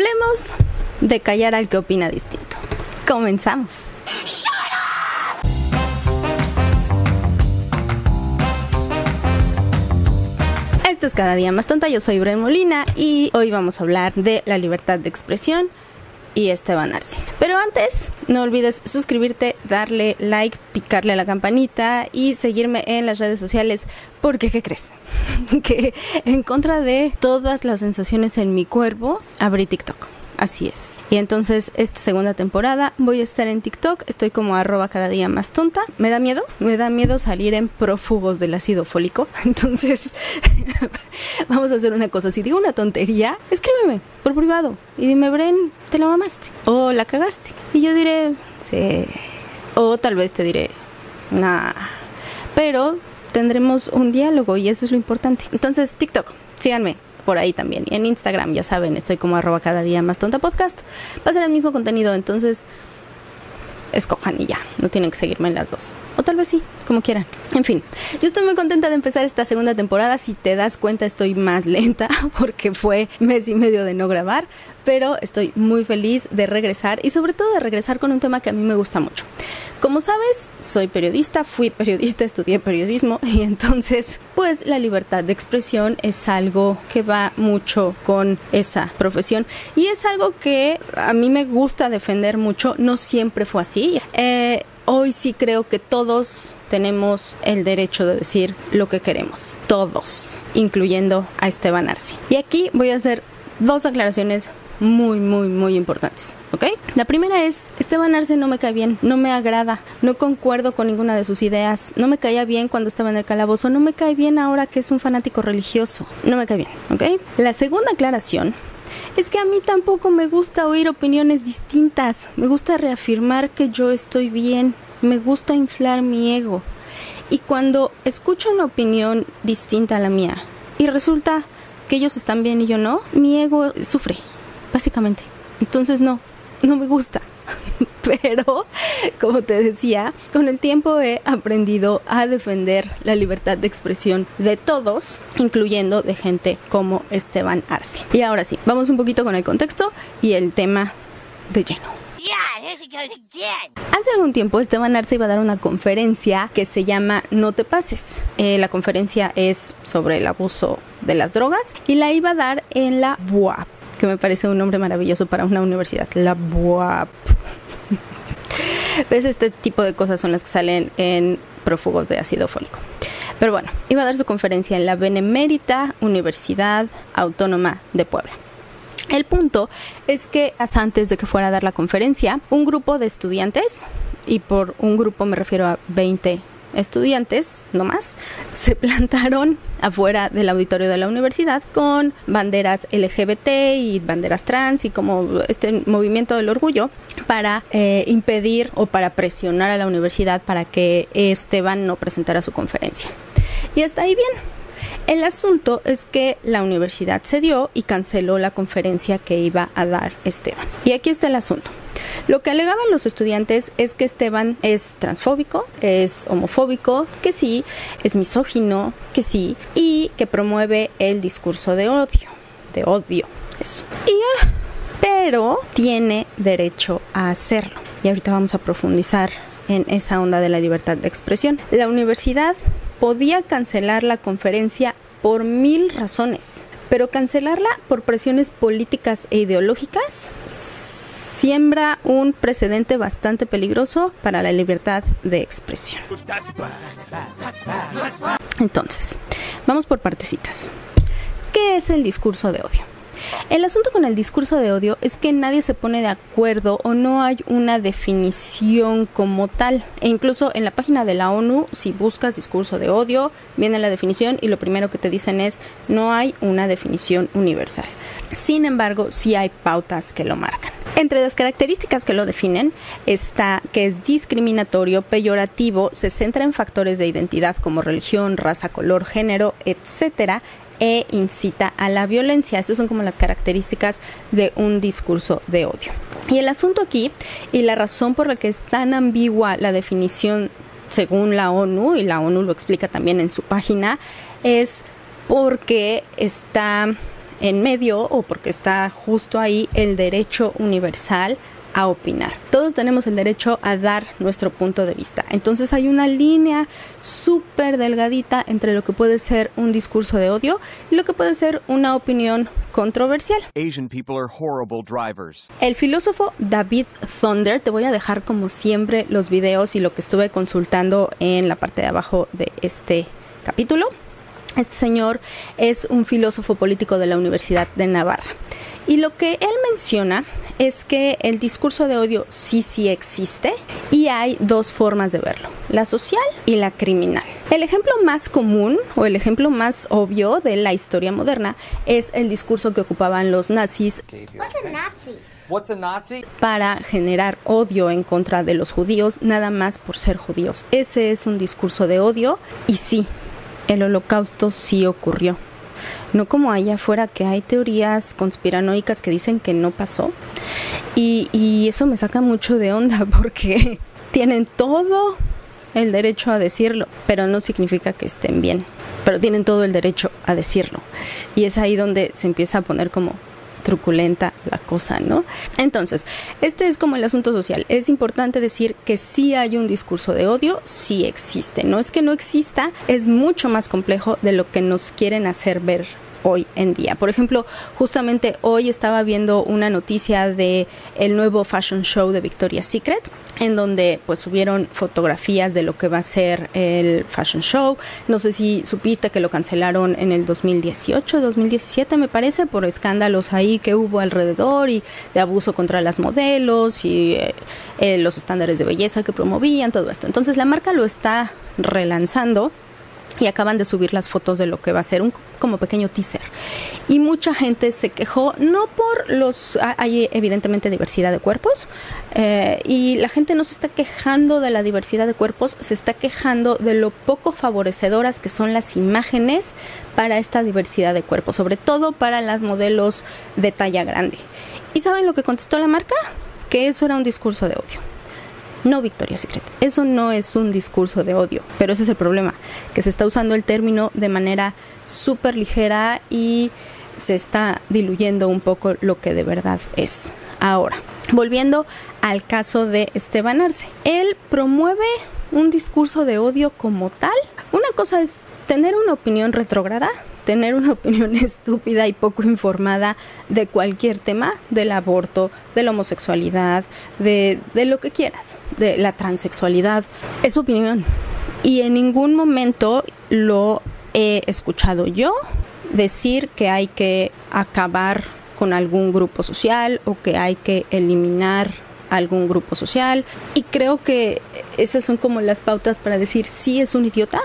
Hablemos de callar al que opina distinto. Comenzamos. Esto es cada día más tonta, yo soy Bren Molina y hoy vamos a hablar de la libertad de expresión y Esteban Arce. Pero antes, no olvides suscribirte, darle like, picarle a la campanita y seguirme en las redes sociales. Porque, ¿qué crees? que en contra de todas las sensaciones en mi cuerpo, abrí TikTok. Así es. Y entonces, esta segunda temporada voy a estar en TikTok. Estoy como arroba cada día más tonta. ¿Me da miedo? Me da miedo salir en prófugos del ácido fólico. Entonces, vamos a hacer una cosa. Si digo una tontería, escríbeme por privado y dime, Bren, te la mamaste o la cagaste. Y yo diré, sí. O tal vez te diré, nah. Pero tendremos un diálogo y eso es lo importante. Entonces, TikTok, síganme por ahí también. En Instagram, ya saben, estoy como arroba cada día más tonta podcast. Va el mismo contenido, entonces escojan y ya, no tienen que seguirme en las dos. O tal vez sí, como quieran. En fin, yo estoy muy contenta de empezar esta segunda temporada. Si te das cuenta, estoy más lenta porque fue mes y medio de no grabar, pero estoy muy feliz de regresar y sobre todo de regresar con un tema que a mí me gusta mucho. Como sabes, soy periodista, fui periodista, estudié periodismo y entonces pues la libertad de expresión es algo que va mucho con esa profesión y es algo que a mí me gusta defender mucho, no siempre fue así. Eh, hoy sí creo que todos tenemos el derecho de decir lo que queremos, todos, incluyendo a Esteban Arce. Y aquí voy a hacer dos aclaraciones muy, muy, muy importantes, ¿ok? La primera es, Esteban Arce no me cae bien, no me agrada, no concuerdo con ninguna de sus ideas, no me caía bien cuando estaba en el calabozo, no me cae bien ahora que es un fanático religioso, no me cae bien, ¿ok? La segunda aclaración es que a mí tampoco me gusta oír opiniones distintas, me gusta reafirmar que yo estoy bien, me gusta inflar mi ego. Y cuando escucho una opinión distinta a la mía y resulta que ellos están bien y yo no, mi ego sufre, básicamente. Entonces no, no me gusta. Pero, como te decía, con el tiempo he aprendido a defender la libertad de expresión de todos, incluyendo de gente como Esteban Arce. Y ahora sí, vamos un poquito con el contexto y el tema de lleno. Hace algún tiempo Esteban Arce iba a dar una conferencia que se llama No te pases. Eh, la conferencia es sobre el abuso de las drogas y la iba a dar en la BUAP que me parece un nombre maravilloso para una universidad, la BUAP. ¿Ves? Este tipo de cosas son las que salen en prófugos de ácido fólico. Pero bueno, iba a dar su conferencia en la Benemérita Universidad Autónoma de Puebla. El punto es que antes de que fuera a dar la conferencia, un grupo de estudiantes, y por un grupo me refiero a 20 estudiantes, no más, se plantaron afuera del auditorio de la universidad con banderas LGBT y banderas trans y como este movimiento del orgullo para eh, impedir o para presionar a la universidad para que Esteban no presentara su conferencia. Y está ahí bien. El asunto es que la universidad cedió y canceló la conferencia que iba a dar Esteban. Y aquí está el asunto. Lo que alegaban los estudiantes es que Esteban es transfóbico, es homofóbico, que sí, es misógino, que sí, y que promueve el discurso de odio, de odio, eso. Y pero tiene derecho a hacerlo. Y ahorita vamos a profundizar en esa onda de la libertad de expresión. La universidad podía cancelar la conferencia por mil razones, pero cancelarla por presiones políticas e ideológicas siembra un precedente bastante peligroso para la libertad de expresión. Entonces, vamos por partecitas. ¿Qué es el discurso de odio? El asunto con el discurso de odio es que nadie se pone de acuerdo o no hay una definición como tal. E incluso en la página de la ONU, si buscas discurso de odio, viene la definición y lo primero que te dicen es no hay una definición universal. Sin embargo, sí hay pautas que lo marcan. Entre las características que lo definen está que es discriminatorio, peyorativo, se centra en factores de identidad como religión, raza, color, género, etcétera, e incita a la violencia. Esas son como las características de un discurso de odio. Y el asunto aquí, y la razón por la que es tan ambigua la definición según la ONU, y la ONU lo explica también en su página, es porque está en medio o porque está justo ahí el derecho universal a opinar. Todos tenemos el derecho a dar nuestro punto de vista. Entonces hay una línea súper delgadita entre lo que puede ser un discurso de odio y lo que puede ser una opinión controversial. El filósofo David Thunder, te voy a dejar como siempre los videos y lo que estuve consultando en la parte de abajo de este capítulo. Este señor es un filósofo político de la Universidad de Navarra. Y lo que él menciona es que el discurso de odio sí sí existe y hay dos formas de verlo, la social y la criminal. El ejemplo más común o el ejemplo más obvio de la historia moderna es el discurso que ocupaban los nazis. Para generar odio en contra de los judíos, nada más por ser judíos. Ese es un discurso de odio y sí, el holocausto sí ocurrió no como allá afuera que hay teorías conspiranoicas que dicen que no pasó. Y, y eso me saca mucho de onda porque tienen todo el derecho a decirlo, pero no significa que estén bien. Pero tienen todo el derecho a decirlo. Y es ahí donde se empieza a poner como truculenta la cosa, ¿no? Entonces, este es como el asunto social. Es importante decir que sí hay un discurso de odio, sí existe. No es que no exista, es mucho más complejo de lo que nos quieren hacer ver hoy en día. Por ejemplo, justamente hoy estaba viendo una noticia de el nuevo fashion show de Victoria's Secret, en donde pues subieron fotografías de lo que va a ser el fashion show. No sé si supiste que lo cancelaron en el 2018, 2017 me parece, por escándalos ahí que hubo alrededor y de abuso contra las modelos y eh, eh, los estándares de belleza que promovían, todo esto. Entonces la marca lo está relanzando y acaban de subir las fotos de lo que va a ser un como pequeño teaser. Y mucha gente se quejó, no por los, hay evidentemente diversidad de cuerpos, eh, y la gente no se está quejando de la diversidad de cuerpos, se está quejando de lo poco favorecedoras que son las imágenes para esta diversidad de cuerpos, sobre todo para las modelos de talla grande. ¿Y saben lo que contestó la marca? Que eso era un discurso de odio no Victoria's Secret. Eso no es un discurso de odio, pero ese es el problema, que se está usando el término de manera súper ligera y se está diluyendo un poco lo que de verdad es. Ahora, volviendo al caso de Esteban Arce, él promueve un discurso de odio como tal. Una cosa es tener una opinión retrógrada tener una opinión estúpida y poco informada de cualquier tema, del aborto, de la homosexualidad, de, de lo que quieras, de la transexualidad. Es opinión. Y en ningún momento lo he escuchado yo decir que hay que acabar con algún grupo social o que hay que eliminar algún grupo social. Y creo que esas son como las pautas para decir si es un idiota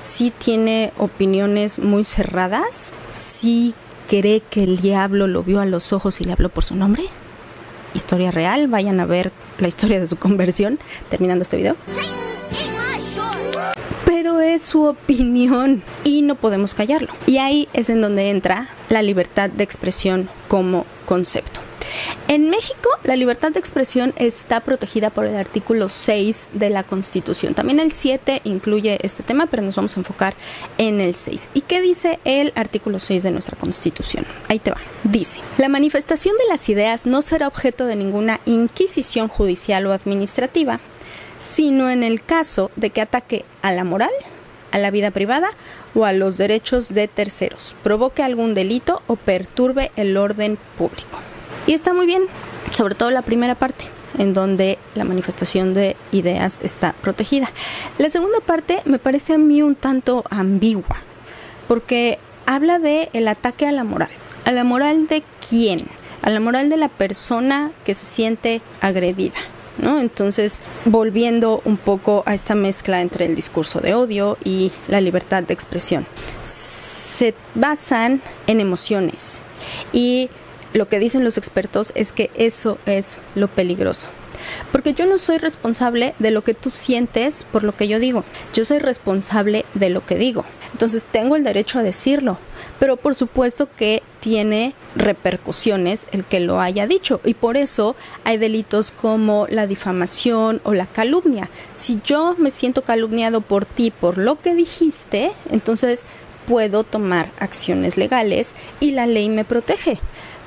sí tiene opiniones muy cerradas, sí cree que el diablo lo vio a los ojos y le habló por su nombre. Historia real, vayan a ver la historia de su conversión terminando este video. Pero es su opinión y no podemos callarlo. Y ahí es en donde entra la libertad de expresión como concepto. En México, la libertad de expresión está protegida por el artículo 6 de la Constitución. También el 7 incluye este tema, pero nos vamos a enfocar en el 6. ¿Y qué dice el artículo 6 de nuestra Constitución? Ahí te va. Dice, la manifestación de las ideas no será objeto de ninguna inquisición judicial o administrativa, sino en el caso de que ataque a la moral, a la vida privada o a los derechos de terceros, provoque algún delito o perturbe el orden público. Y está muy bien, sobre todo la primera parte en donde la manifestación de ideas está protegida. La segunda parte me parece a mí un tanto ambigua, porque habla de el ataque a la moral. ¿A la moral de quién? A la moral de la persona que se siente agredida. ¿No? Entonces, volviendo un poco a esta mezcla entre el discurso de odio y la libertad de expresión, se basan en emociones y lo que dicen los expertos es que eso es lo peligroso. Porque yo no soy responsable de lo que tú sientes por lo que yo digo. Yo soy responsable de lo que digo. Entonces tengo el derecho a decirlo. Pero por supuesto que tiene repercusiones el que lo haya dicho. Y por eso hay delitos como la difamación o la calumnia. Si yo me siento calumniado por ti por lo que dijiste, entonces puedo tomar acciones legales y la ley me protege.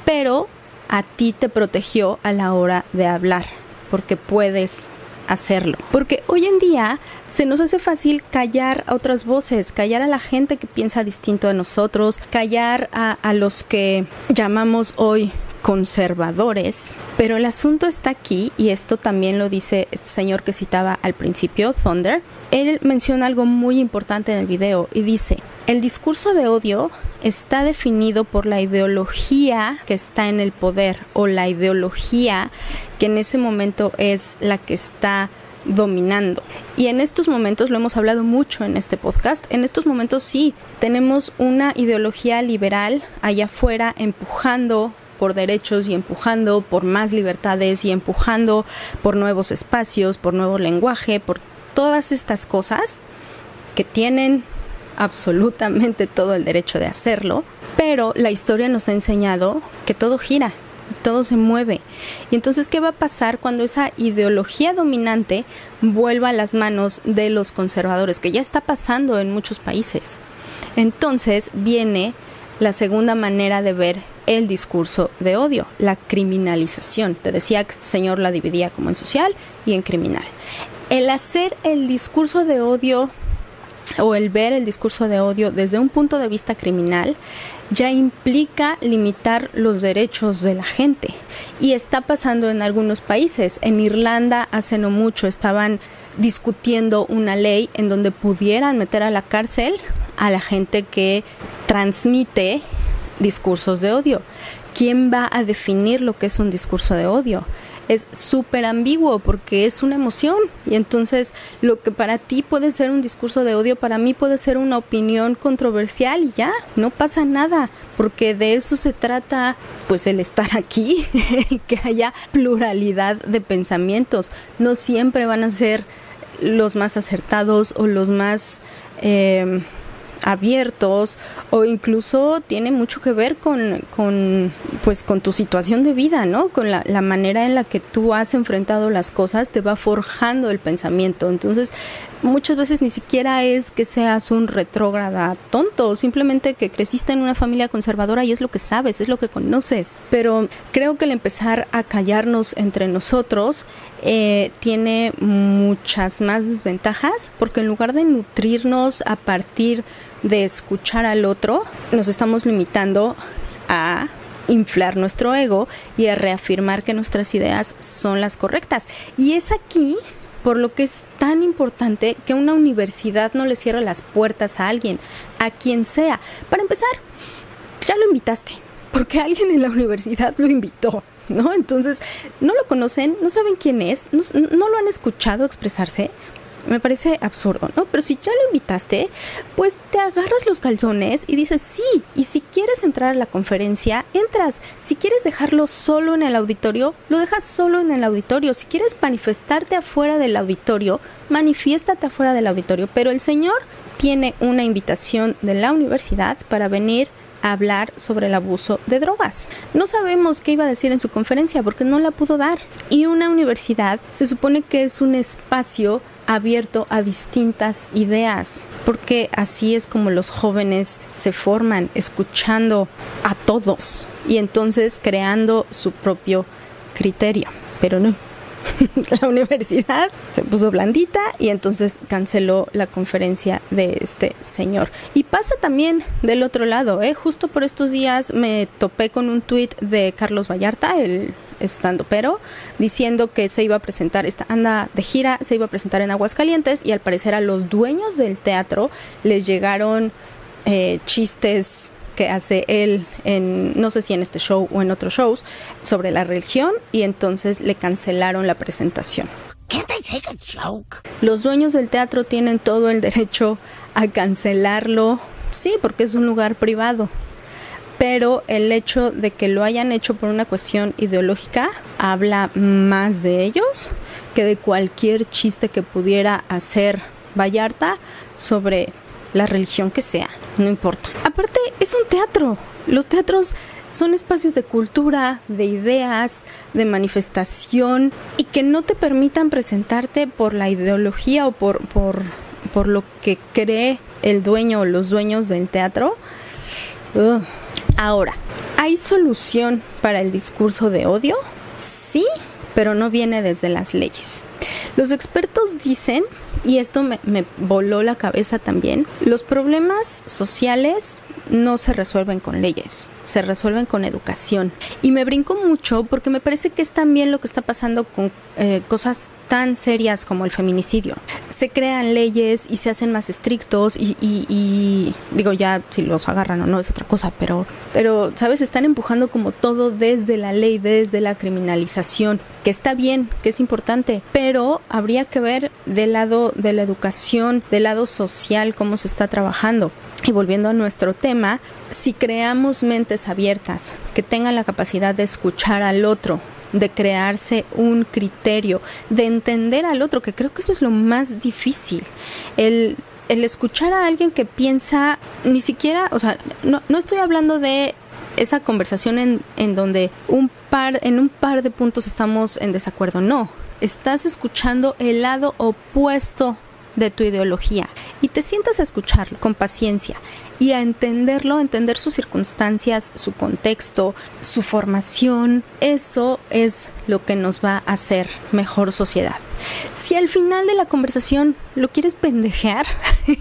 Pero a ti te protegió a la hora de hablar, porque puedes hacerlo. Porque hoy en día se nos hace fácil callar a otras voces, callar a la gente que piensa distinto a nosotros, callar a, a los que llamamos hoy conservadores, pero el asunto está aquí y esto también lo dice este señor que citaba al principio, Thunder. Él menciona algo muy importante en el video y dice, el discurso de odio está definido por la ideología que está en el poder o la ideología que en ese momento es la que está dominando. Y en estos momentos, lo hemos hablado mucho en este podcast, en estos momentos sí, tenemos una ideología liberal allá afuera empujando por derechos y empujando por más libertades y empujando por nuevos espacios, por nuevo lenguaje, por todas estas cosas que tienen absolutamente todo el derecho de hacerlo, pero la historia nos ha enseñado que todo gira, todo se mueve. Y entonces, ¿qué va a pasar cuando esa ideología dominante vuelva a las manos de los conservadores, que ya está pasando en muchos países? Entonces viene la segunda manera de ver el discurso de odio, la criminalización. Te decía que este señor la dividía como en social y en criminal. El hacer el discurso de odio o el ver el discurso de odio desde un punto de vista criminal ya implica limitar los derechos de la gente. Y está pasando en algunos países. En Irlanda hace no mucho estaban discutiendo una ley en donde pudieran meter a la cárcel a la gente que transmite discursos de odio. ¿Quién va a definir lo que es un discurso de odio? Es súper ambiguo porque es una emoción. Y entonces lo que para ti puede ser un discurso de odio, para mí puede ser una opinión controversial y ya, no pasa nada, porque de eso se trata pues el estar aquí, que haya pluralidad de pensamientos, no siempre van a ser los más acertados o los más... Eh, abiertos o incluso tiene mucho que ver con, con pues con tu situación de vida, ¿no? Con la, la, manera en la que tú has enfrentado las cosas te va forjando el pensamiento. Entonces, muchas veces ni siquiera es que seas un retrógrada tonto, simplemente que creciste en una familia conservadora y es lo que sabes, es lo que conoces. Pero creo que el empezar a callarnos entre nosotros eh, tiene muchas más desventajas porque en lugar de nutrirnos a partir de escuchar al otro, nos estamos limitando a inflar nuestro ego y a reafirmar que nuestras ideas son las correctas. Y es aquí por lo que es tan importante que una universidad no le cierre las puertas a alguien, a quien sea. Para empezar, ya lo invitaste, porque alguien en la universidad lo invitó. ¿No? Entonces, no lo conocen, no saben quién es, no, no lo han escuchado expresarse, me parece absurdo, ¿no? Pero si ya lo invitaste, pues te agarras los calzones y dices sí. Y si quieres entrar a la conferencia, entras. Si quieres dejarlo solo en el auditorio, lo dejas solo en el auditorio. Si quieres manifestarte afuera del auditorio, manifiéstate afuera del auditorio. Pero el Señor tiene una invitación de la universidad para venir a hablar sobre el abuso de drogas. No sabemos qué iba a decir en su conferencia porque no la pudo dar. Y una universidad se supone que es un espacio abierto a distintas ideas, porque así es como los jóvenes se forman, escuchando a todos y entonces creando su propio criterio. Pero no, la universidad se puso blandita y entonces canceló la conferencia de este señor. Y pasa también del otro lado, ¿eh? justo por estos días me topé con un tuit de Carlos Vallarta, el estando pero diciendo que se iba a presentar esta anda de gira se iba a presentar en Aguascalientes y al parecer a los dueños del teatro les llegaron eh, chistes que hace él en, no sé si en este show o en otros shows, sobre la religión y entonces le cancelaron la presentación. Los dueños del teatro tienen todo el derecho a cancelarlo, sí, porque es un lugar privado. Pero el hecho de que lo hayan hecho por una cuestión ideológica habla más de ellos que de cualquier chiste que pudiera hacer Vallarta sobre la religión que sea, no importa. Aparte, es un teatro. Los teatros son espacios de cultura, de ideas, de manifestación y que no te permitan presentarte por la ideología o por, por, por lo que cree el dueño o los dueños del teatro. Ahora, ¿hay solución para el discurso de odio? Sí, pero no viene desde las leyes. Los expertos dicen, y esto me, voló la cabeza también, los problemas sociales no se resuelven con leyes, se resuelven con educación. Y me brinco mucho porque me parece que es también lo que está pasando con eh, cosas tan serias como el feminicidio. Se crean leyes y se hacen más estrictos y, y, y, digo ya si los agarran o no es otra cosa, pero, pero, ¿sabes? Están empujando como todo desde la ley, desde la criminalización, que está bien, que es importante, pero habría que ver del lado de la educación, del lado social, cómo se está trabajando. Y volviendo a nuestro tema, si creamos mentes abiertas que tengan la capacidad de escuchar al otro, de crearse un criterio, de entender al otro, que creo que eso es lo más difícil. El, el escuchar a alguien que piensa, ni siquiera, o sea, no, no estoy hablando de esa conversación en, en donde un par, en un par de puntos estamos en desacuerdo, no. Estás escuchando el lado opuesto de tu ideología y te sientas a escucharlo con paciencia y a entenderlo, entender sus circunstancias, su contexto, su formación, eso es lo que nos va a hacer mejor sociedad. Si al final de la conversación lo quieres pendejear,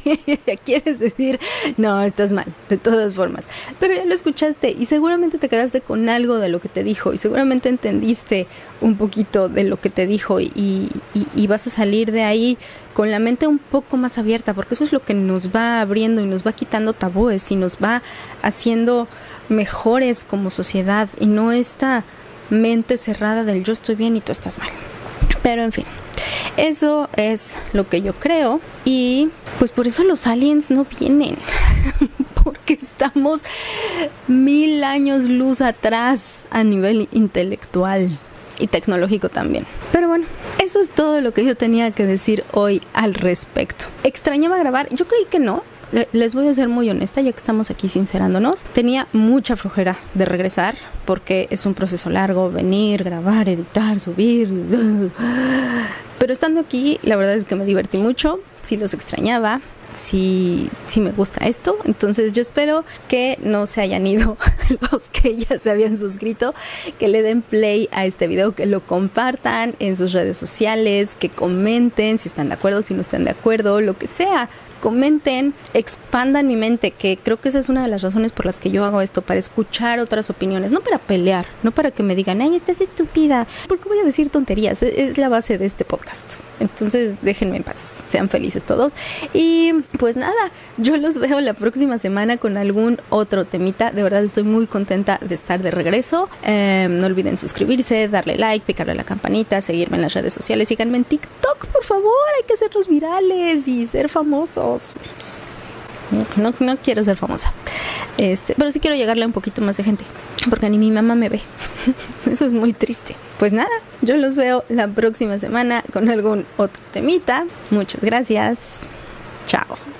quieres decir, no, estás mal, de todas formas, pero ya lo escuchaste y seguramente te quedaste con algo de lo que te dijo y seguramente entendiste un poquito de lo que te dijo y vas a salir de ahí con la mente un poco más abierta, porque eso es lo que nos va abriendo y nos va quitando tabúes y nos va haciendo mejores como sociedad y no esta mente cerrada del yo estoy bien y tú estás mal. Pero en fin, eso es lo que yo creo y pues por eso los aliens no vienen. Porque estamos mil años luz atrás a nivel intelectual y tecnológico también. Pero bueno, eso es todo lo que yo tenía que decir hoy al respecto. ¿Extrañaba grabar? Yo creí que no, les voy a ser muy honesta, ya que estamos aquí sincerándonos, tenía mucha flojera de regresar porque es un proceso largo, venir, grabar, editar, subir. Pero estando aquí, la verdad es que me divertí mucho, sí los extrañaba, si, si me gusta esto. Entonces yo espero que no se hayan ido los que ya se habían suscrito, que le den play a este video, que lo compartan en sus redes sociales, que comenten si están de acuerdo, si no están de acuerdo, lo que sea comenten, expandan mi mente, que creo que esa es una de las razones por las que yo hago esto, para escuchar otras opiniones, no para pelear, no para que me digan, ay, estás estúpida, porque voy a decir tonterías, es la base de este podcast. Entonces, déjenme en paz, sean felices todos. Y pues nada, yo los veo la próxima semana con algún otro temita. De verdad estoy muy contenta de estar de regreso. Eh, no olviden suscribirse, darle like, picarle a la campanita, seguirme en las redes sociales, síganme en TikTok, por favor, hay que hacerlos virales y ser No, no quiero ser famosa. Este, pero sí quiero llegarle a un poquito más de gente. Porque ni mi mamá me ve. Eso es muy triste. Pues nada, yo los veo la próxima semana con algún otro temita. Muchas gracias. Chao.